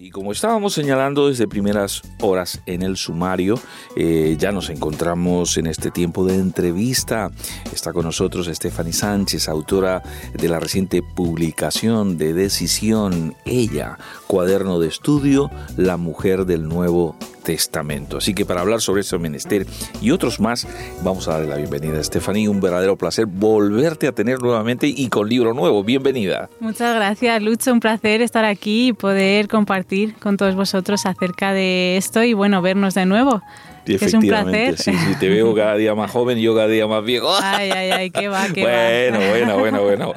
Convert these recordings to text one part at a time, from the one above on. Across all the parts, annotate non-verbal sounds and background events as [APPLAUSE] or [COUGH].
Sí, como estábamos señalando desde primeras horas en el sumario, eh, ya nos encontramos en este tiempo de entrevista. Está con nosotros Stephanie Sánchez, autora de la reciente publicación de Decisión, ella, cuaderno de estudio, La mujer del Nuevo Testamento. Así que para hablar sobre ese menester y otros más, vamos a darle la bienvenida a Stephanie. Un verdadero placer volverte a tener nuevamente y con libro nuevo. Bienvenida. Muchas gracias, Lucho. Un placer estar aquí y poder compartir con todos vosotros acerca de esto y bueno, vernos de nuevo. Es un placer. Sí, sí, te veo cada día más joven y yo cada día más viejo. Ay, ay, ay, qué va, qué bueno, va. Bueno, bueno, bueno,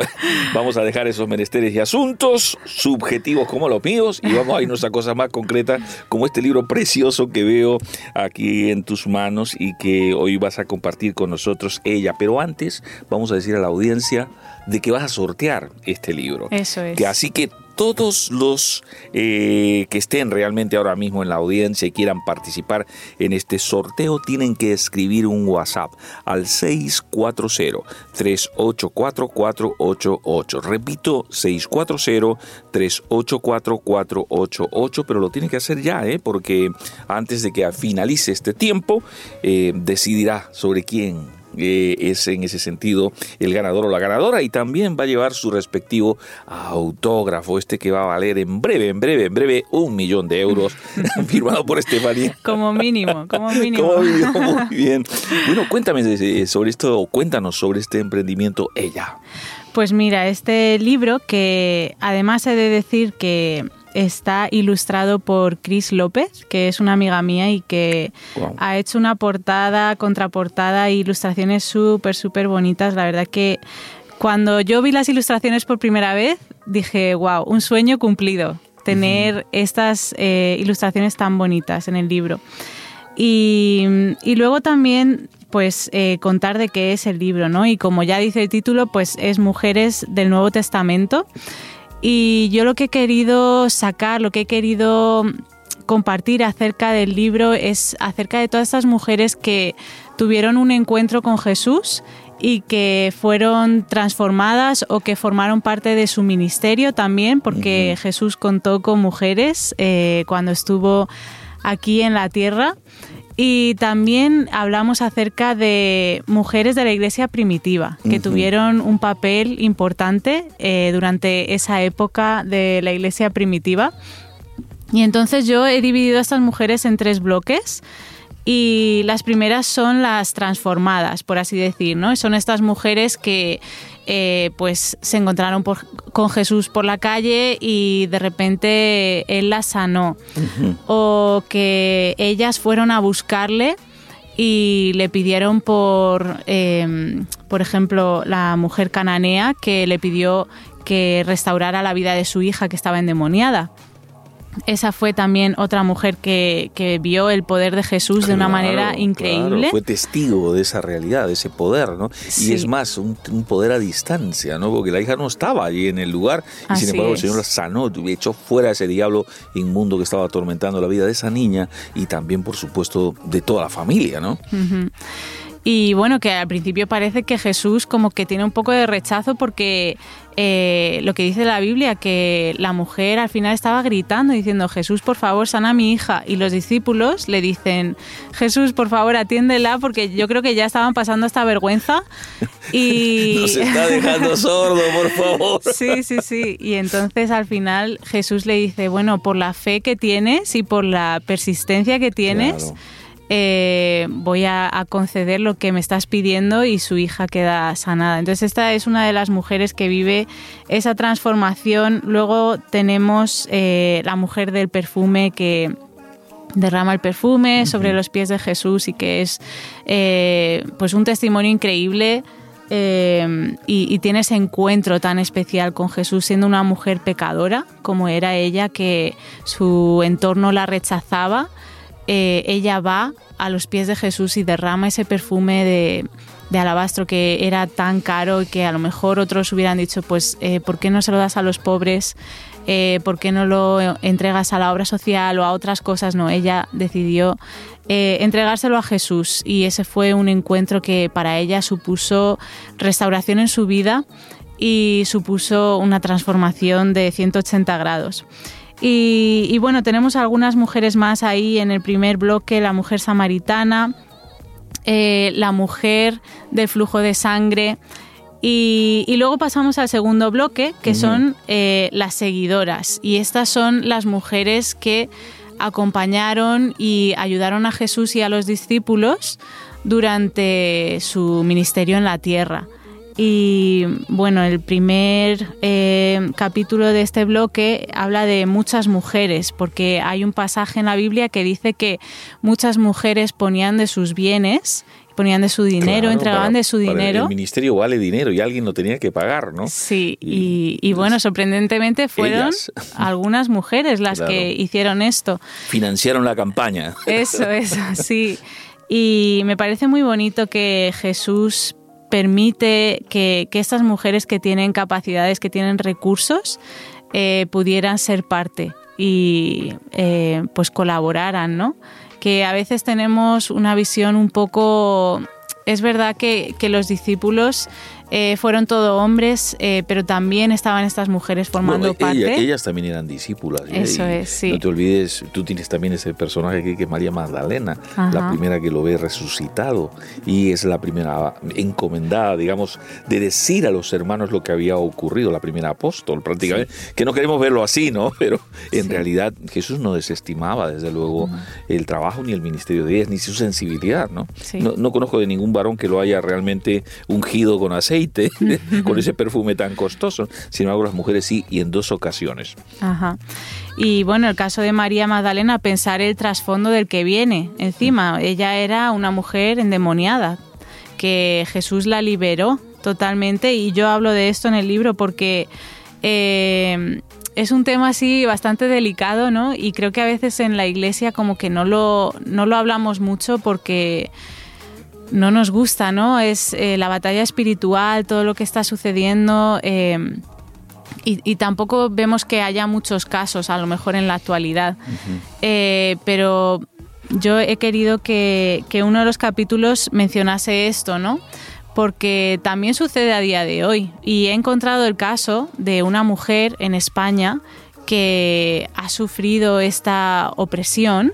Vamos a dejar esos menesteres y asuntos subjetivos como los míos y vamos a irnos a cosas más concretas como este libro precioso que veo aquí en tus manos y que hoy vas a compartir con nosotros ella. Pero antes vamos a decir a la audiencia de que vas a sortear este libro. Eso es. Que así que todos los eh, que estén realmente ahora mismo en la audiencia y quieran participar en este sorteo tienen que escribir un WhatsApp al 640-384-488. Repito, 640-384-488, pero lo tienen que hacer ya, ¿eh? porque antes de que finalice este tiempo, eh, decidirá sobre quién eh, es en ese sentido el ganador o la ganadora y también va a llevar su respectivo autógrafo, este que va a valer en breve, en breve, en breve un millón de euros, [LAUGHS] [LAUGHS] firmado por Estefanía. Como mínimo, como mínimo. [LAUGHS] Como mínimo, muy bien. Bueno, cuéntame sobre esto, o cuéntanos sobre este emprendimiento Ella. Pues mira, este libro que además he de decir que está ilustrado por Chris López, que es una amiga mía y que ha hecho una portada, contraportada e ilustraciones súper, súper bonitas. La verdad que cuando yo vi las ilustraciones por primera vez, dije, wow, un sueño cumplido, tener estas eh, ilustraciones tan bonitas en el libro. Y, luego también pues eh, contar de qué es el libro, ¿no? Y como ya dice el título, pues es Mujeres del Nuevo Testamento. Y yo lo que he querido sacar, lo que he querido compartir acerca del libro es acerca de todas estas mujeres que tuvieron un encuentro con Jesús y que fueron transformadas o que formaron parte de su ministerio también, porque Jesús contó con mujeres eh, cuando estuvo aquí en la tierra y también hablamos acerca de mujeres de la iglesia primitiva, que tuvieron un papel importante eh, durante esa época de la iglesia primitiva. Y entonces yo he dividido a estas mujeres en tres bloques. Y las primeras son las transformadas, por así decir, ¿no? Son estas mujeres que eh, pues se encontraron con Jesús por la calle y de repente él las sanó. O que ellas fueron a buscarle y le pidieron por, em, por ejemplo, la mujer cananea que le pidió que restaurara la vida de su hija que estaba endemoniada esa fue también otra mujer que, vio el poder de Jesús de una manera increíble. fue testigo de esa realidad, de ese poder, ¿no? Y es más, un, poder a distancia, ¿no? Porque la hija no estaba allí en el lugar y sin embargo el Señor la sanó, echó fuera ese diablo inmundo que estaba atormentando la vida de esa niña y también, por supuesto, de toda la familia, ¿no? Y bueno, que al principio parece que Jesús como que tiene un poco de rechazo porque eh, lo que dice la Biblia, que la mujer al final estaba gritando diciendo, Jesús, por favor, sana a mi hija. Y los discípulos le dicen, Jesús, por favor, atiéndela, porque yo creo que ya estaban pasando esta vergüenza. [LAUGHS] Y... Nos está dejando sordo, por favor. [LAUGHS] Sí, sí, sí. Y entonces al final Jesús le dice, bueno, por la fe que tienes y por la persistencia que tienes. Eh, voy a, conceder lo que me estás pidiendo y su hija queda sanada. Entonces esta es una de las mujeres que vive esa transformación. Luego tenemos eh, la mujer del perfume que derrama el perfume sobre los pies de Jesús y que es eh, pues un testimonio increíble eh, y, tiene ese encuentro tan especial con Jesús siendo una mujer pecadora como era ella, que su entorno la rechazaba. Eh, ella va a los pies de Jesús y derrama ese perfume de, alabastro que era tan caro y que a lo mejor otros hubieran dicho, pues, eh, ¿por qué no se lo das a los pobres? ¿Por qué no lo entregas a la obra social o a otras cosas? No, ella decidió eh, entregárselo a Jesús y ese fue un encuentro que para ella supuso restauración en su vida y supuso una transformación de 180 grados. Y, bueno, tenemos algunas mujeres más ahí en el primer bloque, la mujer samaritana, eh, la mujer del flujo de sangre. Y, luego pasamos al segundo bloque, que son eh, las seguidoras. Y estas son las mujeres que acompañaron y ayudaron a Jesús y a los discípulos durante su ministerio en la tierra. Y bueno, el primer eh, capítulo de este bloque habla de muchas mujeres, porque hay un pasaje en la Biblia que dice que muchas mujeres ponían de sus bienes ponían de su dinero, entregaban de su dinero. el ministerio vale dinero y alguien lo tenía que pagar, ¿no? Sí, y, bueno, sorprendentemente fueron [LAUGHS] algunas mujeres las que hicieron esto. Financiaron la campaña. Eso, eso, [LAUGHS] sí. Y me parece muy bonito que Jesús permite que, estas mujeres que tienen capacidades, que tienen recursos, eh, pudieran ser parte y eh, pues colaboraran, ¿no? que a veces tenemos una visión un poco... Es verdad que, que los discípulos eh, fueron todo hombres, eh, pero también estaban estas mujeres formando parte. ellas también eran discípulas. ¿eh? Eso es, sí. No te olvides, tú tienes también ese personaje aquí que es María Magdalena, la primera que lo ve resucitado y es la primera encomendada, digamos, de decir a los hermanos lo que había ocurrido, la primera apóstol prácticamente, que no queremos verlo así, ¿no? [LAUGHS] Pero en realidad Jesús no desestimaba desde luego el trabajo ni el ministerio de ellas, ni su sensibilidad, ¿no? ¿no? No conozco de ningún varón que lo haya realmente ungido con aceite [LAUGHS] con ese perfume tan costoso. Sin embargo, las mujeres sí, y en dos ocasiones. Ajá. Y bueno, el caso de María Magdalena, pensar el trasfondo del que viene encima. Ella era una mujer endemoniada, que Jesús la liberó totalmente. Y yo hablo de esto en el libro porque eh, es un tema así bastante delicado, ¿no? Y creo que a veces en la iglesia como que no lo, no lo hablamos mucho porque no nos gusta, ¿no? Es eh, la batalla espiritual, todo lo que está sucediendo. Eh, y, tampoco vemos que haya muchos casos, a lo mejor en la actualidad. Eh, pero yo he querido que, que, uno de los capítulos mencionase esto, ¿no? Porque también sucede a día de hoy. Y he encontrado el caso de una mujer en España que ha sufrido esta opresión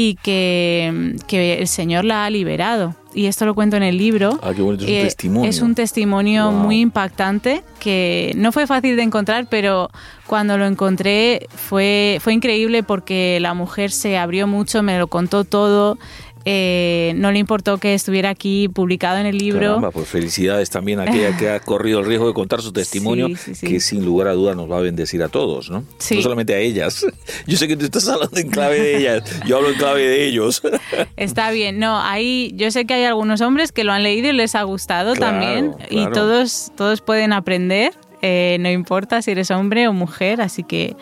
y que, que el Señor la ha liberado y esto lo cuento en el libro. Ah, qué bonito, es un eh, testimonio. Es un testimonio muy impactante que no fue fácil de encontrar, pero cuando lo encontré fue, fue increíble porque la mujer se abrió mucho, me lo contó todo, eh, no le importó que estuviera aquí publicado en el libro. Caramba, pues felicidades también a aquella que [LAUGHS] ha corrido el riesgo de contar su testimonio, que sin lugar a duda nos va a bendecir a todos, ¿no? No solamente a ellas. [LAUGHS] Yo sé que tú estás hablando en clave de ellas, yo hablo en clave de ellos. [LAUGHS] Está bien, no, ahí yo sé que hay algunos hombres que lo han leído y les ha gustado también, y todos, todos pueden aprender, eh, no importa si eres hombre o mujer, así que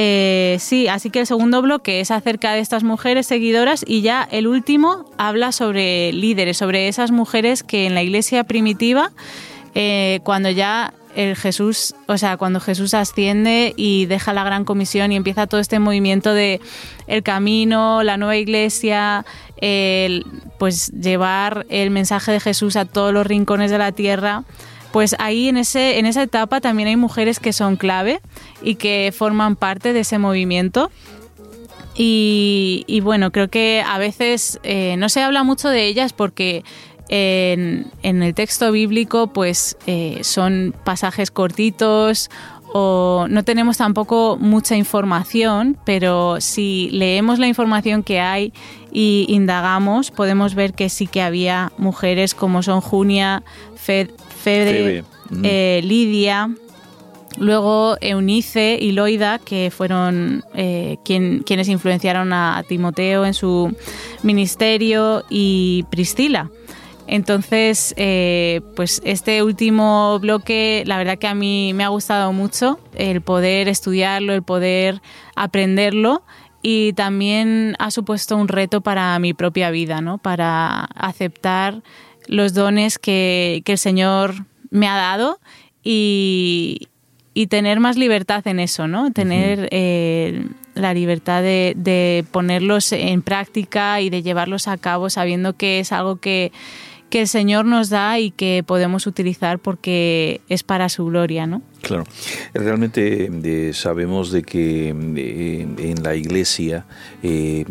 eh, sí, así que el segundo bloque es acerca de estas mujeres seguidoras y ya el último habla sobre líderes, sobre esas mujeres que en la iglesia primitiva, eh, cuando ya el Jesús, o sea, cuando Jesús asciende y deja la gran comisión y empieza todo este movimiento de el camino, la nueva iglesia, el, pues llevar el mensaje de Jesús a todos los rincones de la tierra pues ahí en, ese, en esa etapa también hay mujeres que son clave y que forman parte de ese movimiento. Y, bueno, creo que a veces eh, no se habla mucho de ellas porque en, el texto bíblico pues eh, son pasajes cortitos o no tenemos tampoco mucha información, pero si leemos la información que hay y indagamos, podemos ver que sí que había mujeres como son Junia, Fed, Eh, Lidia, luego Eunice y Loida, que fueron eh, quienes influenciaron a Timoteo en su ministerio, y Priscila. Entonces, eh, pues este último bloque, la verdad que a mí me ha gustado mucho el poder estudiarlo, el poder aprenderlo y también ha supuesto un reto para mi propia vida, ¿no? Para aceptar los dones que, el Señor me ha dado y, tener más libertad en eso, ¿no? Tener eh, la libertad de, de, ponerlos en práctica y de llevarlos a cabo sabiendo que es algo que, que el Señor nos da y que podemos utilizar porque es para su gloria, ¿no? Claro, realmente eh, sabemos de que eh, en la iglesia eh,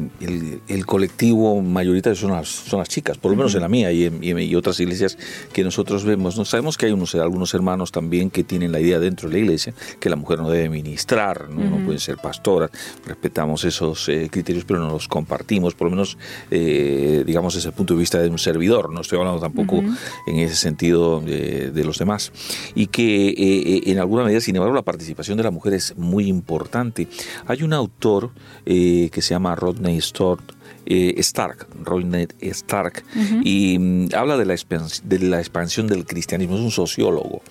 el, colectivo mayoritario son las, son las chicas, por lo menos en la mía y en otras iglesias que nosotros vemos. ¿no? Sabemos que hay unos, algunos hermanos también que tienen la idea dentro de la iglesia que la mujer no debe ministrar, no, no puede ser pastora, respetamos esos criterios pero no los compartimos, por lo menos digamos desde el punto de vista de un servidor, no estoy hablando tampoco en ese sentido de, de, los demás. Y que en alguna medida, sin embargo, la participación de la mujer es muy importante. Hay un autor eh, que se llama Rodney eh, Stark, Rodney Stark, y mm, habla de la, de la, expansión del cristianismo, es un sociólogo,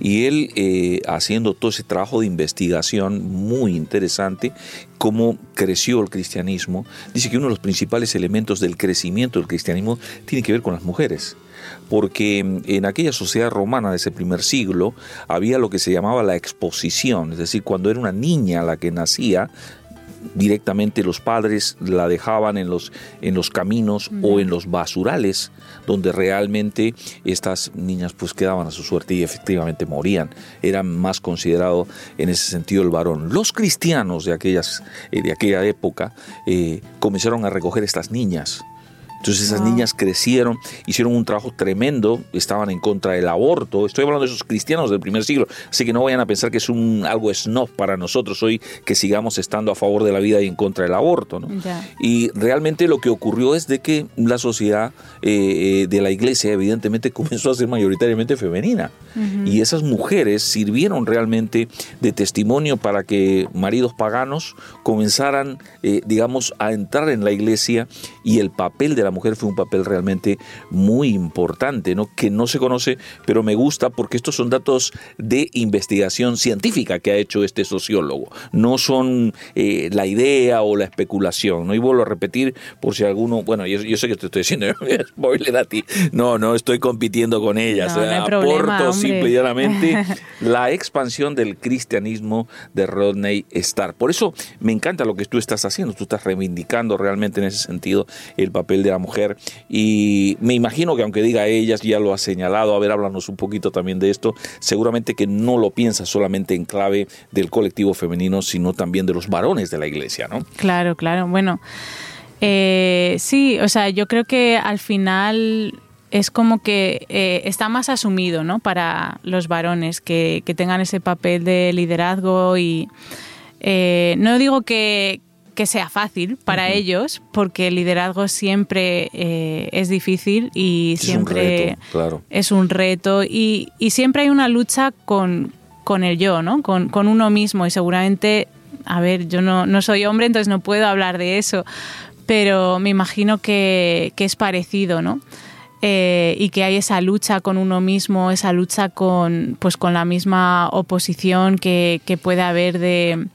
y él eh, haciendo todo ese trabajo de investigación muy interesante, cómo creció el cristianismo, dice que uno de los principales elementos del crecimiento del cristianismo tiene que ver con las mujeres porque en aquella sociedad romana de ese primer siglo había lo que se llamaba la exposición, es decir, cuando era una niña la que nacía, directamente los padres la dejaban en los, en los caminos o en los basurales, donde realmente estas niñas pues quedaban a su suerte y efectivamente morían. Era más considerado en ese sentido el varón. Los cristianos de, aquellas, eh, de aquella época eh, comenzaron a recoger estas niñas entonces esas niñas crecieron, hicieron un trabajo tremendo, estaban en contra del aborto. Estoy hablando de esos cristianos del primer siglo, así que no vayan a pensar que es un algo snob para nosotros hoy que sigamos estando a favor de la vida y en contra del aborto. Y realmente lo que ocurrió es de que la sociedad eh, eh, de la iglesia evidentemente [LAUGHS] comenzó a ser mayoritariamente femenina. Y esas mujeres sirvieron realmente de testimonio para que maridos paganos comenzaran, eh, digamos, a entrar en la iglesia y el papel de la mujer fue un papel realmente muy importante, ¿no? que no se conoce, pero me gusta porque estos son datos de investigación científica que ha hecho este sociólogo, no son eh, la idea o la especulación. ¿no? Y vuelvo a repetir por si alguno, bueno, yo, sé que te estoy diciendo [LAUGHS] spoiler a ti, no, no estoy compitiendo con ellas, no, aporto simple y llanamente [LAUGHS] la expansión del cristianismo de Rodney Starr. Por eso me encanta lo que tú estás haciendo, tú estás reivindicando realmente en ese sentido el papel de la mujer. Y me imagino que aunque diga ellas, ya lo ha señalado, a ver, háblanos un poquito también de esto, seguramente que no lo piensa solamente en clave del colectivo femenino, sino también de los varones de la iglesia, ¿no? Claro, claro. Bueno, eh, sí, o sea, yo creo que al final es como que eh, está más asumido, ¿no? Para los varones que, tengan ese papel de liderazgo y eh, no digo que, que sea fácil para ellos, porque el liderazgo siempre eh, es difícil y siempre es un reto, y, siempre hay una lucha con, con el yo, ¿no? Con, uno mismo y seguramente, a ver, yo no, no soy hombre, entonces no puedo hablar de eso, pero me imagino que, es parecido, ¿no? Eh, y que hay esa lucha con uno mismo, esa lucha con, pues, con la misma oposición que, que puede haber de,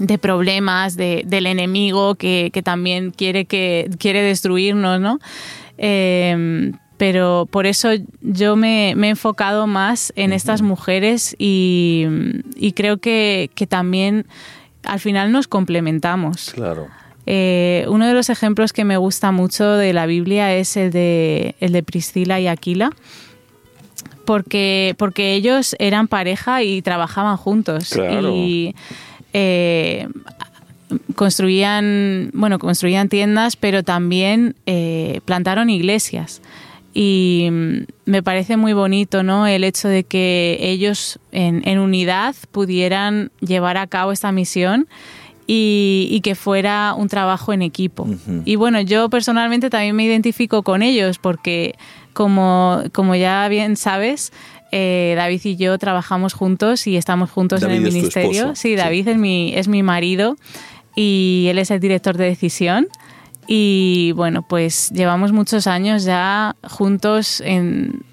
de problemas del enemigo que, también quiere, que, quiere destruirnos, ¿no? Em, pero por eso yo me, he enfocado más en estas mujeres y, creo que, también al final nos complementamos. Claro. Eh, uno de los ejemplos que me gusta mucho de la Biblia es el de, el de Priscila y Aquila. Porque, porque ellos eran pareja y trabajaban juntos. Claro. Y eh, construían, bueno, construían tiendas, pero también eh, plantaron iglesias. Y mm, me parece muy bonito ¿no? el hecho de que ellos en, unidad pudieran llevar a cabo esta misión y, que fuera un trabajo en equipo. Y bueno, yo personalmente también me identifico con ellos porque, como, como ya bien sabes, eh, David y yo trabajamos juntos y estamos juntos en el ministerio. Sí, David Es, mi, es mi marido y él es el director de decisión. Y bueno, pues llevamos muchos años ya juntos en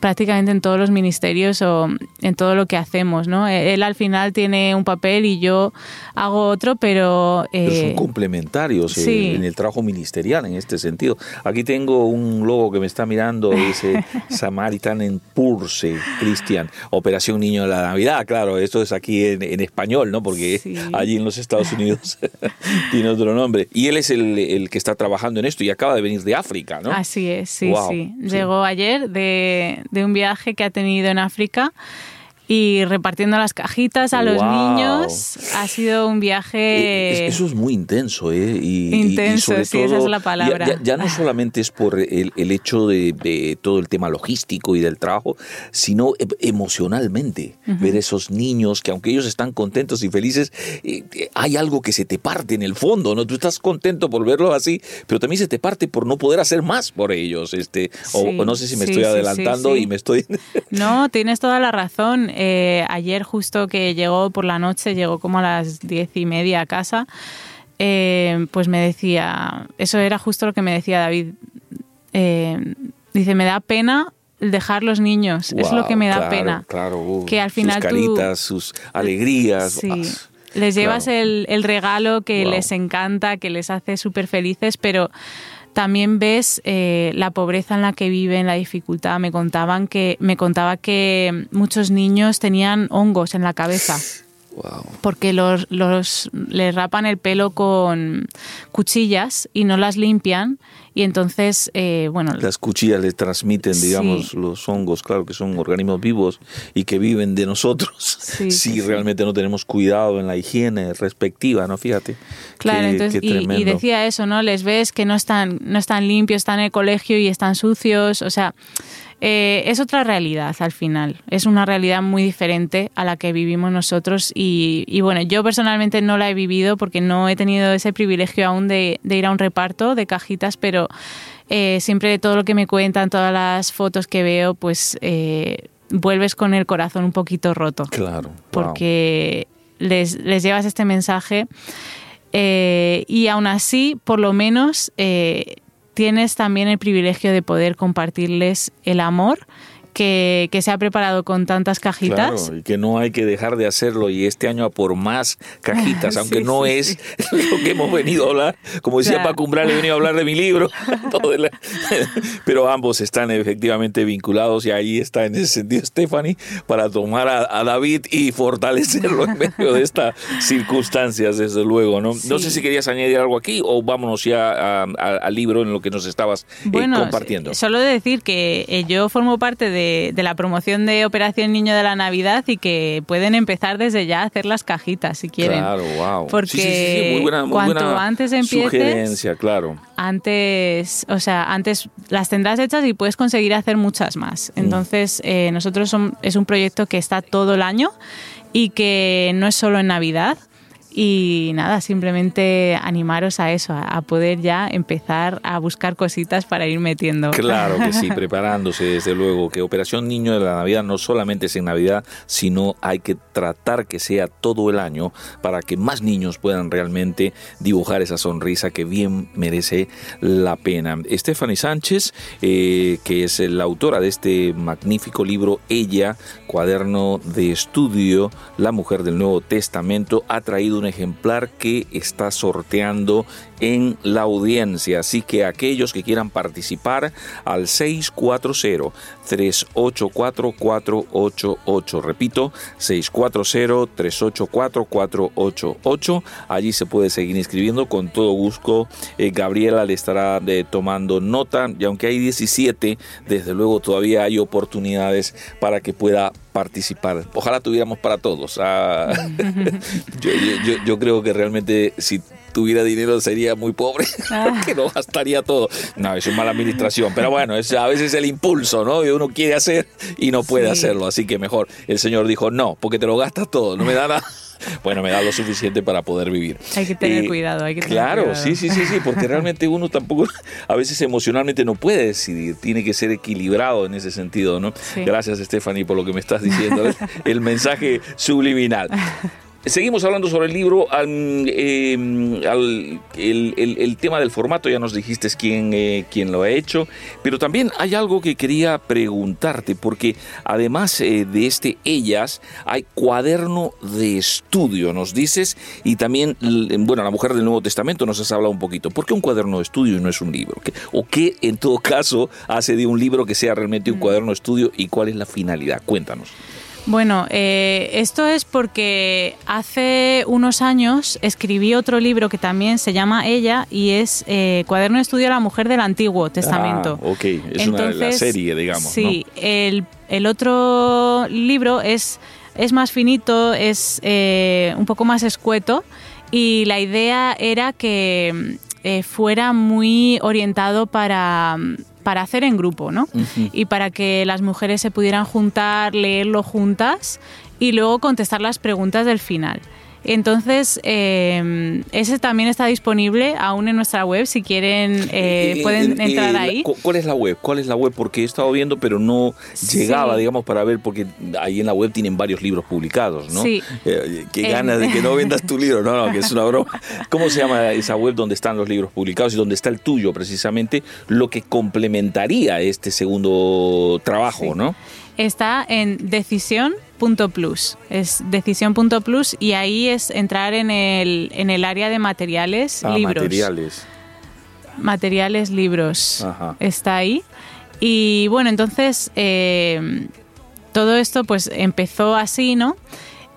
prácticamente en todos los ministerios o en todo lo que hacemos, ¿no? Él al final tiene un papel y yo hago otro, pero... son eh, complementarios eh, en el trabajo ministerial en este sentido. Aquí tengo un logo que me está mirando, dice [LAUGHS] Samaritan en Purse, Cristian, Operación Niño de la Navidad, claro, esto es aquí en, español, ¿no? Porque allí en los Estados Unidos [LAUGHS] tiene otro nombre. Y él es el, que está trabajando en esto y acaba de venir de África, ¿no? Así es, sí, sí. Llegó ayer de de un viaje que ha tenido en África y repartiendo las cajitas a los niños. Ha sido un viaje... Eh, eso es muy intenso, ¿eh? Y, intenso, sí, esa es la palabra. Ya, no solamente es por el, hecho de, todo el tema logístico y del trabajo, sino e, emocionalmente. Ver esos niños que aunque ellos están contentos y felices, eh, eh, hay algo que se te parte en el fondo, ¿no? Tú estás contento por verlo así, pero también se te parte por no poder hacer más por ellos. Este, o, no sé si me estoy adelantando y me estoy... no, tienes toda la razón eh, ayer justo que llegó por la noche, llegó como a las diez y media a casa, eh, pues me decía, eso era justo lo que me decía David. Eh, dice, me da pena dejar los niños, es lo que me da pena. Claro, que al final sus caritas, sus alegrías. Ah, les llevas el, regalo que les encanta, que les hace súper felices, pero también ves eh, la pobreza en la que viven, la dificultad. Me contaban que me contaba que muchos niños tenían hongos en la cabeza. Porque los, los, les rapan el pelo con cuchillas y no las limpian y entonces, eh, bueno... Las cuchillas le transmiten, digamos, los hongos, claro, que son organismos vivos y que viven de nosotros si [LAUGHS] realmente no tenemos cuidado en la higiene respectiva, ¿no? Fíjate. Claro, entonces, y, decía eso, ¿no? Les ves que no están, no están limpios, están en el colegio y están sucios, o sea... Eh, es otra realidad al final, es una realidad muy diferente a la que vivimos nosotros y, bueno, yo personalmente no la he vivido porque no he tenido ese privilegio aún de, ir a un reparto de cajitas, pero eh, siempre todo lo que me cuentan, todas las fotos que veo, pues eh, vuelves con el corazón un poquito roto. Claro. Porque les, les, llevas este mensaje y aún así, por lo menos tienes también el privilegio de poder compartirles el amor que, se ha preparado con tantas cajitas. Claro, y que no hay que dejar de hacerlo y este año a por más cajitas, [LAUGHS] aunque no es [LAUGHS] lo que hemos venido a hablar. Como decía Paco Umbral, he venido a hablar de mi libro, [LAUGHS] pero ambos están efectivamente vinculados y ahí está en ese sentido Stephanie para tomar a, David y fortalecerlo en medio de estas circunstancias, desde luego. No, no sé si querías añadir algo aquí o vámonos ya al libro en lo que nos estabas eh, bueno, compartiendo. Solo decir que eh, yo formo parte de de, la promoción de Operación Niño de la Navidad y que pueden empezar desde ya a hacer las cajitas si quieren. Claro, wow. Porque cuanto antes empieces, claro. antes, o sea, antes las tendrás hechas y puedes conseguir hacer muchas más. Mm. Entonces, eh, nosotros es un proyecto que está todo el año y que no es solo en Navidad, y nada, simplemente animaros a eso, a poder ya empezar a buscar cositas para ir metiendo. Claro que sí, [LAUGHS] preparándose desde luego, que Operación Niño de la Navidad no solamente es en Navidad, sino hay que tratar que sea todo el año para que más niños puedan realmente dibujar esa sonrisa que bien merece la pena. Stephanie Sánchez, eh, que es la autora de este magnífico libro, Ella, cuaderno de estudio, La Mujer del Nuevo Testamento, ha traído un ejemplar que está sorteando en la audiencia. Así que aquellos que quieran participar al 640-384-488. Repito, 640-384-488. Allí se puede seguir inscribiendo con todo gusto. Eh, Gabriela le estará de, tomando nota y aunque hay 17, desde luego todavía hay oportunidades para que pueda participar. Ojalá tuviéramos para todos. Ah, [LAUGHS] yo, creo que realmente si tuviera dinero sería muy pobre, [LAUGHS] ah. que no gastaría todo. No, es una mala administración, pero bueno, es a veces el impulso, ¿no? Y uno quiere hacer y no puede hacerlo, así que mejor. El Señor dijo, no, porque te lo gastas todo, no me da nada. [LAUGHS] Bueno, me da lo suficiente para poder vivir. Hay que tener eh, cuidado, hay que tener Claro, sí, sí, sí, sí, porque [LAUGHS] realmente uno tampoco, a veces emocionalmente no puede decidir, tiene que ser equilibrado en ese sentido, ¿no? Gracias, Stephanie, por lo que me estás diciendo, el mensaje subliminal. Seguimos hablando sobre el libro. Em, el, tema del formato, ya nos dijiste quién, eh, quién lo ha hecho. Pero también hay algo que quería preguntarte, porque además eh, de este Ellas, hay cuaderno de estudio, nos dices. Y también, bueno, la mujer del Nuevo Testamento nos has hablado un poquito. ¿Por qué un cuaderno de estudio y no es un libro? ¿O qué en todo caso hace de un libro que sea realmente un mm. cuaderno de estudio y cuál es la finalidad? Cuéntanos. Bueno, eh, esto es porque hace unos años escribí otro libro que también se llama Ella y es eh, Cuaderno de Estudio de la Mujer del Antiguo Testamento. Ah, ok, es una la serie, digamos. Sí, el, otro libro es, es más finito, es eh, un poco más escueto y la idea era que fuera muy orientado para para hacer en grupo, ¿no? Y para que las mujeres se pudieran juntar, leerlo juntas y luego contestar las preguntas del final. Entonces, eh, ese también está disponible aún en nuestra web. Si quieren, eh, pueden entrar ahí. ¿Cuál es la web? ¿Cuál es la web? Porque he estado viendo, pero no llegaba, digamos, para ver, porque ahí en la web tienen varios libros publicados, ¿no? Sí. Eh, qué ganas de que no vendas tu libro. No, no, que es una broma. [LAUGHS] ¿Cómo se llama esa web donde están los libros publicados y donde está el tuyo, precisamente? Lo que complementaría este segundo trabajo, ¿no? Está en decisión Plus. Es decisión.plus y ahí es entrar en el, en el área de materiales, ah, libros. Materiales. Materiales, libros. Está ahí. Y bueno, entonces eh, todo esto pues empezó así, ¿no?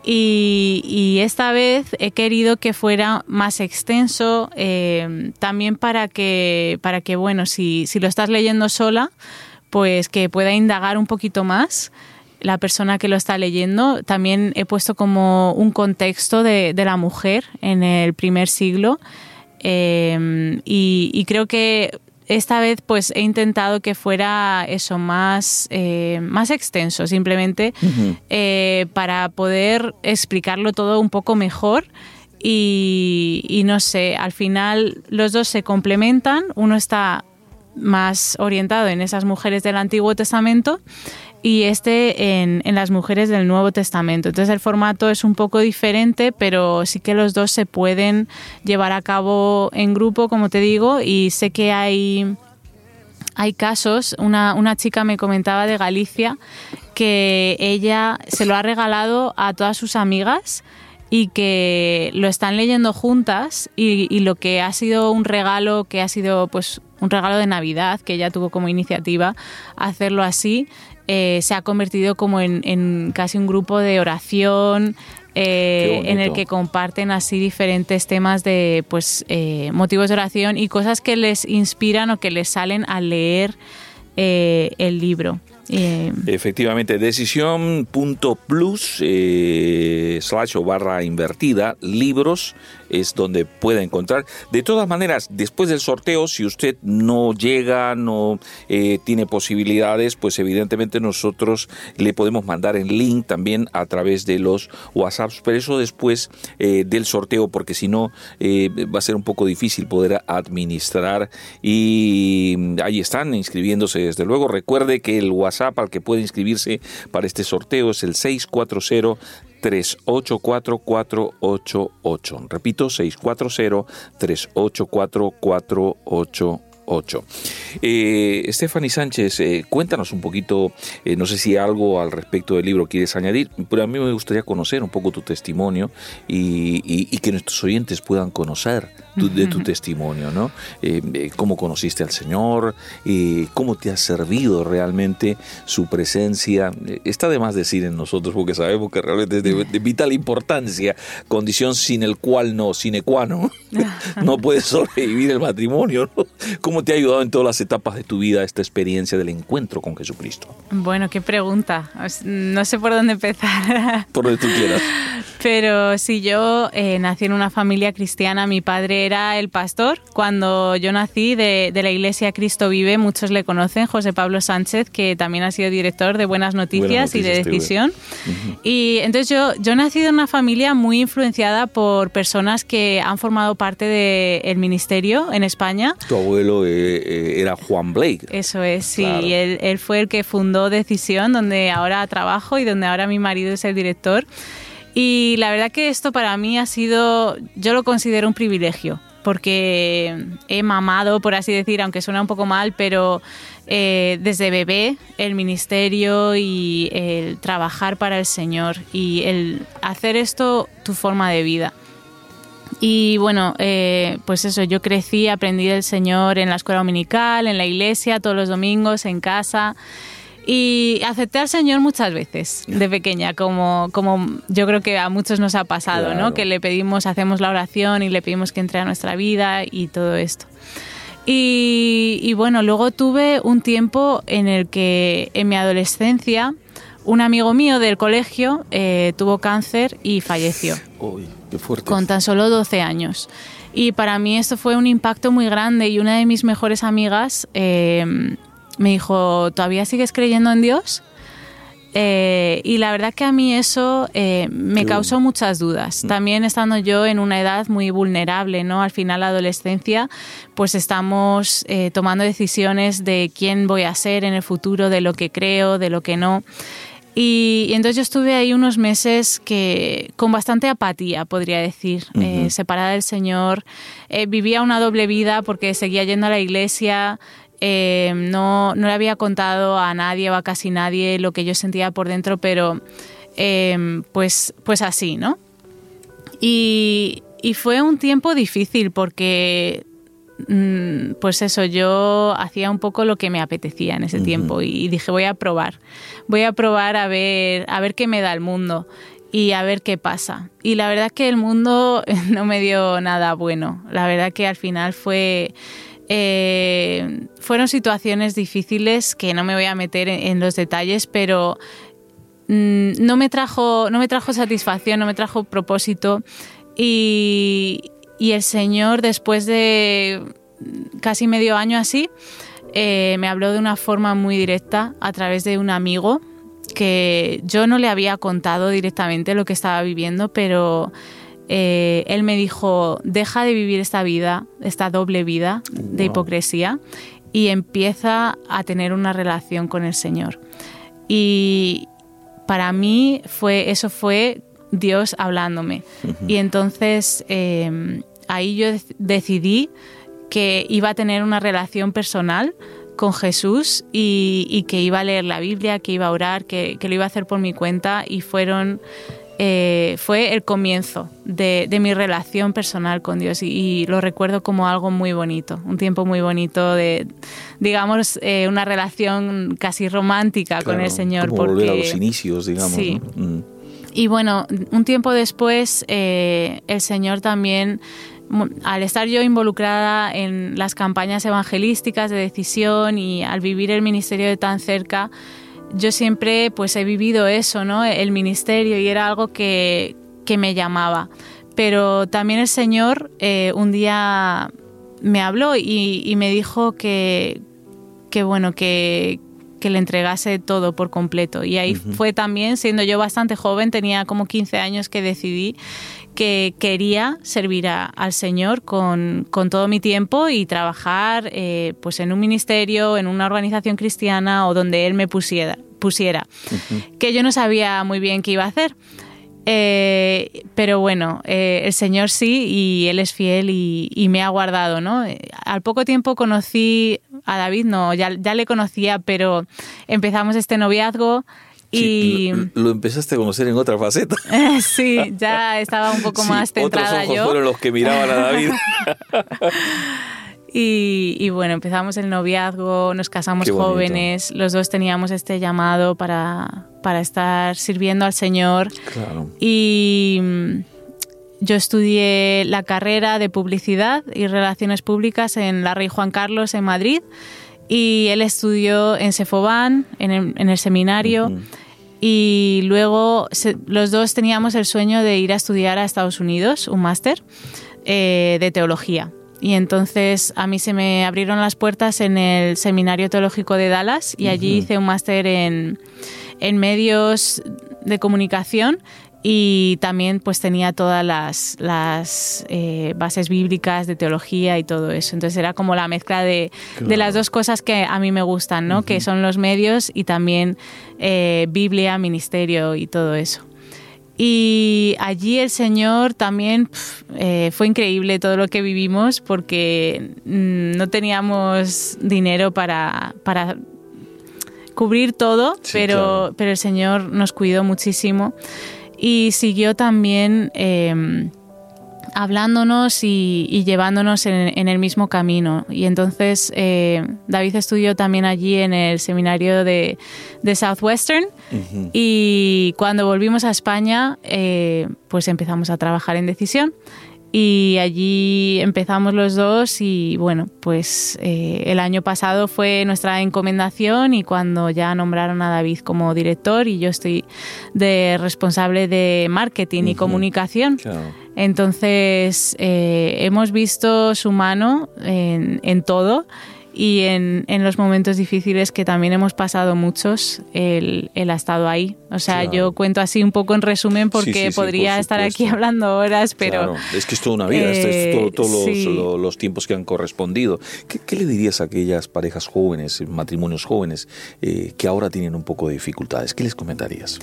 Y, esta vez he querido que fuera más extenso, eh, también para que, para que, bueno, si, si lo estás leyendo sola, pues que pueda indagar un poquito más la persona que lo está leyendo. También he puesto como un contexto de, la mujer en el primer siglo em, y, creo que esta vez pues he intentado que fuera eso más, eh, más extenso, simplemente eh, para poder explicarlo todo un poco mejor. Y, y, no sé, al final los dos se complementan, uno está más orientado en esas mujeres del Antiguo Testamento y este en, las mujeres del Nuevo Testamento. Entonces el formato es un poco diferente, pero sí que los dos se pueden llevar a cabo en grupo, como te digo, y sé que hay, hay casos, una, una chica me comentaba de Galicia que ella se lo ha regalado a todas sus amigas y que lo están leyendo juntas y, y, lo que ha sido un regalo que ha sido pues un regalo de Navidad que ella tuvo como iniciativa hacerlo así eh, se ha convertido como en, casi un grupo de oración, eh, en el que comparten así diferentes temas de pues eh, motivos de oración y cosas que les inspiran o que les salen al leer el libro. Efectivamente, decisión.plus eh, slash o barra invertida, libros es donde puede encontrar. De todas maneras, después del sorteo, si usted no llega, no eh, tiene posibilidades, pues evidentemente nosotros le podemos mandar el link también a través de los WhatsApps, pero eso después eh, del sorteo, porque si no eh, va a ser un poco difícil poder administrar. Y ahí están inscribiéndose desde luego. Recuerde que el WhatsApp al que puede inscribirse para este sorteo es el 640 3844488. Repito, 640-384-488. 8. Eh, Stephanie Sánchez, eh, cuéntanos un poquito, eh, no sé si algo al respecto del libro quieres añadir, pero a mí me gustaría conocer un poco tu testimonio y, que nuestros oyentes puedan conocer de tu testimonio, ¿no? Eh, cómo conociste al Señor, cómo te ha servido realmente su presencia. Está de más decir en nosotros porque sabemos que realmente es de, vital importancia, condición sin el cual no, sine qua no, [LAUGHS] no puedes sobrevivir el matrimonio, ¿no? ¿Cómo te ha ayudado en todas las etapas de tu vida esta experiencia del encuentro con Jesucristo? Bueno, qué pregunta. No sé por dónde empezar. Por donde tú quieras. [LAUGHS] Pero si yo eh, nací en una familia cristiana, mi padre era el pastor. Cuando yo nací de, la iglesia Cristo Vive, muchos le conocen, José Pablo Sánchez, que también ha sido director de Buenas Noticias, y de Decisión. Y entonces yo, yo he nacido en una familia muy influenciada por personas que han formado parte del ministerio en España. Tu abuelo eh, eh, era Juan Blake. Eso es, sí. Él, él fue el que fundó Decisión, donde ahora trabajo y donde ahora mi marido es el director. Y la verdad que esto para mí ha sido, yo lo considero un privilegio, porque he mamado, por así decir, aunque suena un poco mal, pero eh, desde bebé el ministerio y el trabajar para el Señor y el hacer esto tu forma de vida. Y bueno, eh, pues eso, yo crecí, aprendí del Señor en la escuela dominical, en la iglesia, todos los domingos, en casa. Y acepté al Señor muchas veces de pequeña, como, como yo creo que a muchos nos ha pasado, ¿no? Que le pedimos, hacemos la oración y le pedimos que entre a nuestra vida y todo esto. Y, bueno, luego tuve un tiempo en el que en mi adolescencia un amigo mío del colegio eh, tuvo cáncer y falleció. Uy, qué fuerte. Con tan solo 12 años. Y para mí esto fue un impacto muy grande y una de mis mejores amigas... Eh, me dijo, ¿todavía sigues creyendo en Dios? Eh, y la verdad que a mí eso eh, me causó muchas dudas. Mm. También estando yo en una edad muy vulnerable, ¿no? Al final la adolescencia, pues estamos eh, tomando decisiones de quién voy a ser en el futuro, de lo que creo, de lo que no. Y, entonces yo estuve ahí unos meses que con bastante apatía, podría decir, separada del Señor. vivía una doble vida porque seguía yendo a la iglesia, eh, no, no le había contado a nadie o a casi nadie lo que yo sentía por dentro, pero eh, pues, pues así, ¿no? Y, fue un tiempo difícil porque mm, pues eso, yo hacía un poco lo que me apetecía en ese tiempo y dije, voy a probar, voy a probar a ver, a ver qué me da el mundo y a ver qué pasa. Y la verdad que el mundo [LAUGHS] no me dio nada bueno, la verdad que al final fue eh, fueron situaciones difíciles que no me voy a meter en, los detalles, pero mm, no, me trajo, no me trajo satisfacción, no me trajo propósito. Y, el Señor, después de casi medio año así, eh, me habló de una forma muy directa a través de un amigo que yo no le había contado directamente lo que estaba viviendo, pero eh, él me dijo, deja de vivir esta vida, esta doble vida de hipocresía y empieza a tener una relación con el Señor. Y para mí fue, eso fue Dios hablándome. Y entonces em, ahí yo decidí que iba a tener una relación personal con Jesús y, que iba a leer la Biblia, que iba a orar, que, que, lo iba a hacer por mi cuenta y fueron eh, fue el comienzo de, mi relación personal con Dios y, lo recuerdo como algo muy bonito, un tiempo muy bonito de, digamos, eh, una relación casi romántica con el Señor. Como porque, volver a los inicios, digamos. Sí. Mm. Y bueno, un tiempo después eh, el Señor también al estar yo involucrada en las campañas evangelísticas de decisión y al vivir el ministerio de tan cerca, yo siempre pues he vivido eso, ¿no? El ministerio y era algo que, me llamaba. Pero también el Señor eh, un día me habló y, me dijo que, que bueno, que, que, le entregase todo por completo. Y ahí fue también, siendo yo bastante joven, tenía como 15 años que decidí que quería servir al Señor con, todo mi tiempo y trabajar eh, pues en un ministerio, en una organización cristiana o donde Él me pusiera, pusiera que yo no sabía muy bien qué iba a hacer. Eh, pero bueno, eh, el Señor sí y Él es fiel y, me ha guardado, ¿no? Al poco tiempo conocí a David, no, ya, ya le conocía, pero empezamos este noviazgo, y lo, empezaste a conocer en otra faceta. [LAUGHS] sí, ya estaba un poco más centrada otros ojos yo. fueron los que miraban a David. [LAUGHS] y, bueno, empezamos el noviazgo, nos casamos jóvenes, los dos teníamos este llamado para, para estar sirviendo al Señor. Claro. Y mm, yo estudié la carrera de publicidad y relaciones públicas en la Rey Juan Carlos en Madrid y él estudió en Sefoban, en el, seminario. Y luego los dos teníamos el sueño de ir a estudiar a Estados Unidos, un máster eh, de teología. Y entonces a mí se me abrieron las puertas en el Seminario Teológico de Dallas y allí hice un máster en, en medios de comunicación y también pues tenía todas las, las eh, bases bíblicas de teología y todo eso. Entonces era como la mezcla de, de las dos cosas que a mí me gustan, ¿no? Que son los medios y también eh, Biblia, ministerio y todo eso. Y allí el Señor también eh, fue increíble todo lo que vivimos porque mm, no teníamos dinero para, para cubrir todo, pero, pero el Señor nos cuidó muchísimo y siguió también em, hablándonos y, llevándonos en, el mismo camino. Y entonces eh, David estudió también allí en el seminario de, Southwestern. Y cuando volvimos a España eh, pues empezamos a trabajar en decisión y allí empezamos los dos y bueno, pues eh, el año pasado fue nuestra encomendación y cuando ya nombraron a David como director y yo estoy de responsable de marketing y comunicación. Entonces eh, hemos visto su mano en, en todo y en, en, los momentos difíciles que también hemos pasado muchos, él, ha estado ahí. O sea, yo cuento así un poco en resumen porque podría estar aquí hablando horas, pero... es que es toda una vida, es todos los, los, tiempos que han correspondido. ¿Qué, ¿Qué, le dirías a aquellas parejas jóvenes, matrimonios jóvenes, eh, que ahora tienen un poco de dificultades? ¿Qué les comentarías?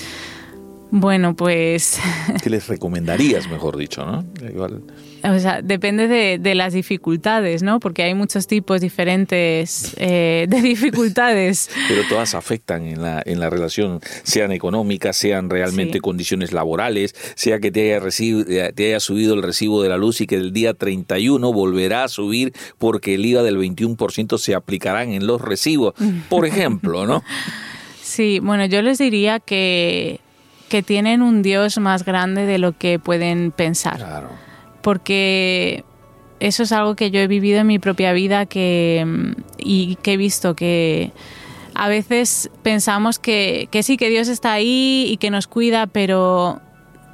Bueno, pues... ¿Qué les recomendarías, mejor dicho, no? [LAUGHS] Igual... O sea, depende de, las dificultades, ¿no? Porque hay muchos tipos diferentes eh, de [LAUGHS] dificultades. Pero todas afectan en la, en la relación, sean económicas, sean realmente condiciones laborales, sea que te haya, recibido, te haya subido el recibo de la luz y que el día 31 volverá a subir porque el IVA del 21% se aplicarán en los recibos, [LAUGHS] por ejemplo, ¿no? Sí, bueno, yo les diría que que tienen un Dios más grande de lo que pueden pensar. Claro. Porque eso es algo que yo he vivido en mi propia vida que, y que he visto que a veces pensamos que, sí, que Dios está ahí y que nos cuida, pero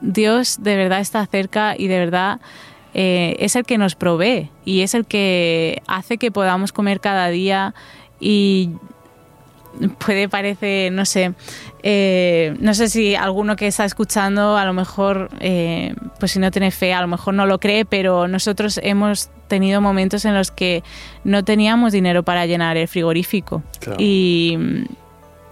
Dios de verdad está cerca y de verdad eh, es el que nos provee y es el que hace que podamos comer cada día y puede parecer, no sé, eh, no sé si alguno que está escuchando a lo mejor, eh, pues si no tiene fe, a lo mejor no lo cree, pero nosotros hemos tenido momentos en los que no teníamos dinero para llenar el frigorífico. Y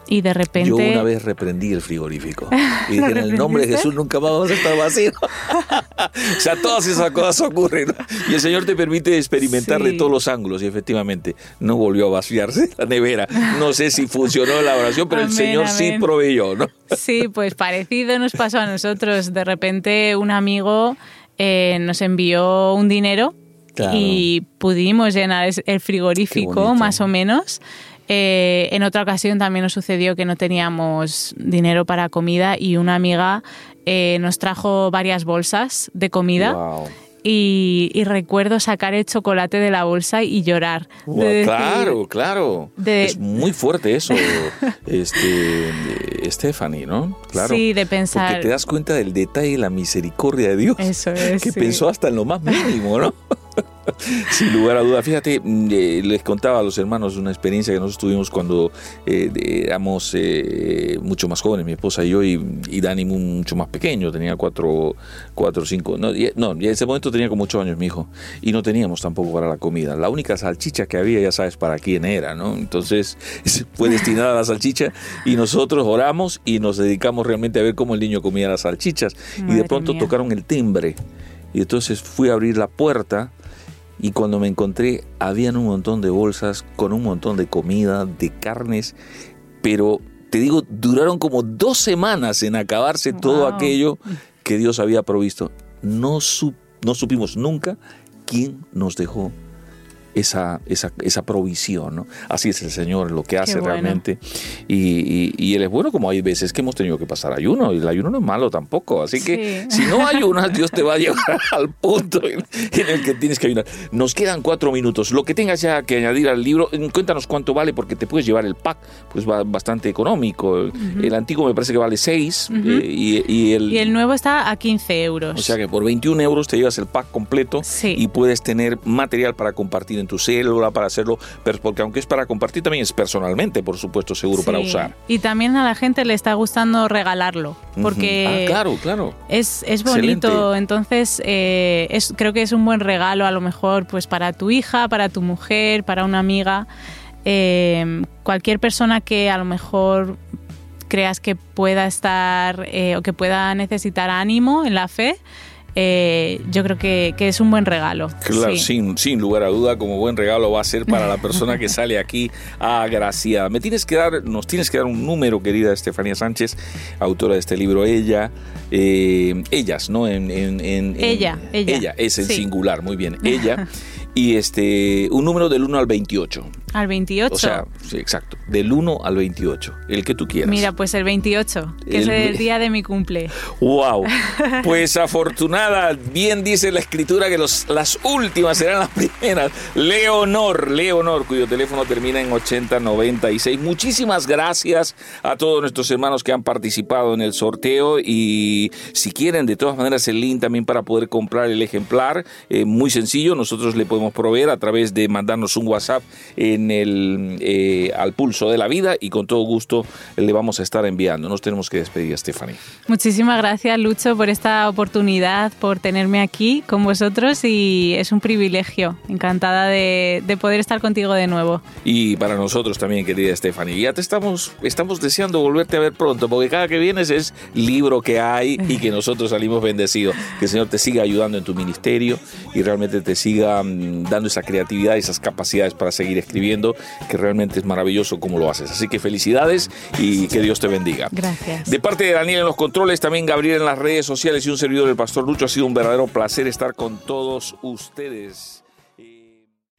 y de repente... Yo una vez reprendí el frigorífico [LAUGHS] y dije, en el nombre de Jesús nunca vamos a estar vacíos. [LAUGHS] o sea, todas esas cosas ocurren y el Señor te permite experimentar de todos los ángulos y efectivamente no volvió a vaciarse la nevera. No sé si funcionó la oración, pero el Señor sí proveyó, ¿no? sí, pues parecido nos pasó a nosotros. De repente un amigo eh, nos envió un dinero y pudimos llenar el frigorífico más o menos. Eh, en otra ocasión también nos sucedió que no teníamos dinero para comida y una amiga eh, nos trajo varias bolsas de comida. Y, recuerdo sacar el chocolate de la bolsa y llorar. claro, claro. Es muy fuerte eso, [LAUGHS] este, Stephanie, ¿no? Claro. Sí, de pensar. Porque te das cuenta del detalle y la misericordia de Dios. Eso [LAUGHS] es. Que pensó hasta en lo más mínimo, ¿no? [LAUGHS] Sin lugar a duda. Fíjate, mm, eh, les contaba a los hermanos una experiencia que nosotros tuvimos cuando eh, éramos eh, mucho más jóvenes, mi esposa y yo, y, Dani mucho más pequeño, tenía cuatro, cuatro cinco. No, no, en ese momento tenía como ocho años mi hijo, y no teníamos tampoco para la comida. La única salchicha que había, ya sabes para quién era, ¿no? Entonces [LAUGHS] fue destinada a la salchicha, y nosotros oramos y nos dedicamos realmente a ver cómo el niño comía las salchichas. y de pronto tocaron el timbre. Y entonces fui a abrir la puerta y cuando me encontré habían un montón de bolsas con un montón de comida, de carnes, pero te digo, duraron como dos semanas en acabarse todo aquello que Dios había provisto. No, no supimos nunca quién nos dejó esa, esa, esa provisión. ¿no? Así es el Señor, lo que hace realmente. Y, y, Él es bueno como hay veces que hemos tenido que pasar ayuno, y el ayuno no es malo tampoco. Así que si no [LAUGHS] ayunas, Dios te va a llevar [LAUGHS] al punto en, el que tienes que ayunar. Nos quedan cuatro minutos. Lo que tengas ya que añadir al libro, cuéntanos cuánto vale, porque te puedes llevar el pack, pues va bastante económico. El antiguo me parece que vale 6 eh, y, el, y el nuevo está a 15 euros. O sea que por 21 euros te llevas el pack completo y puedes tener material para compartir en tu célula para hacerlo, pero porque aunque es para compartir, también es personalmente, por supuesto, seguro para usar. Y también a la gente le está gustando regalarlo, porque ah, claro, claro. Es, es bonito, entonces eh, es, creo que es un buen regalo a lo mejor pues para tu hija, para tu mujer, para una amiga. Eh, cualquier persona que a lo mejor creas que pueda estar eh, o que pueda necesitar ánimo en la fe, eh, yo creo que, es un buen regalo. Claro, sin, sin lugar a duda, como buen regalo va a ser para la [LAUGHS] persona que sale aquí agraciada. Me tienes que dar, nos tienes que dar un número, querida Estefanía Sánchez, autora de este libro, ella, eh, ellas, ¿no? En, ella, ella, ella. es en singular, muy bien, [LAUGHS] ella. y este un número del 1 al 28. Al 28. O sea, sí, exacto, del 1 al 28, el que tú quieras. Mira, pues el 28, que es el día de mi cumple. Wow. [LAUGHS] Pues afortunada, bien dice la escritura que los, las últimas serán las primeras. Leonor, Leonor, cuyo teléfono termina en 8096. Muchísimas gracias a todos nuestros hermanos que han participado en el sorteo y si quieren de todas maneras el link también para poder comprar el ejemplar, eh, muy sencillo, nosotros le podemos proveer a través de mandarnos un WhatsApp en el, eh, al pulso de la vida y con todo gusto le vamos a estar enviando. Nos tenemos que despedir, Stephanie. Muchísimas gracias, Lucho, por esta oportunidad, por tenerme aquí con vosotros y es un privilegio. Encantada de, de poder estar contigo de nuevo. Y para nosotros también, querida Stephanie. Ya te estamos, estamos deseando volverte a ver pronto, porque cada que vienes es libro que hay y que nosotros salimos bendecidos. Que el Señor te siga ayudando en tu ministerio y realmente te siga mm, dando esa creatividad, esas capacidades para seguir escribiendo, que realmente es maravilloso como lo haces. Así que felicidades y que Dios te bendiga. Gracias. De parte de Daniel en los controles, también Gabriel en las redes sociales y un servidor del Pastor Lucho, ha sido un verdadero placer estar con todos ustedes.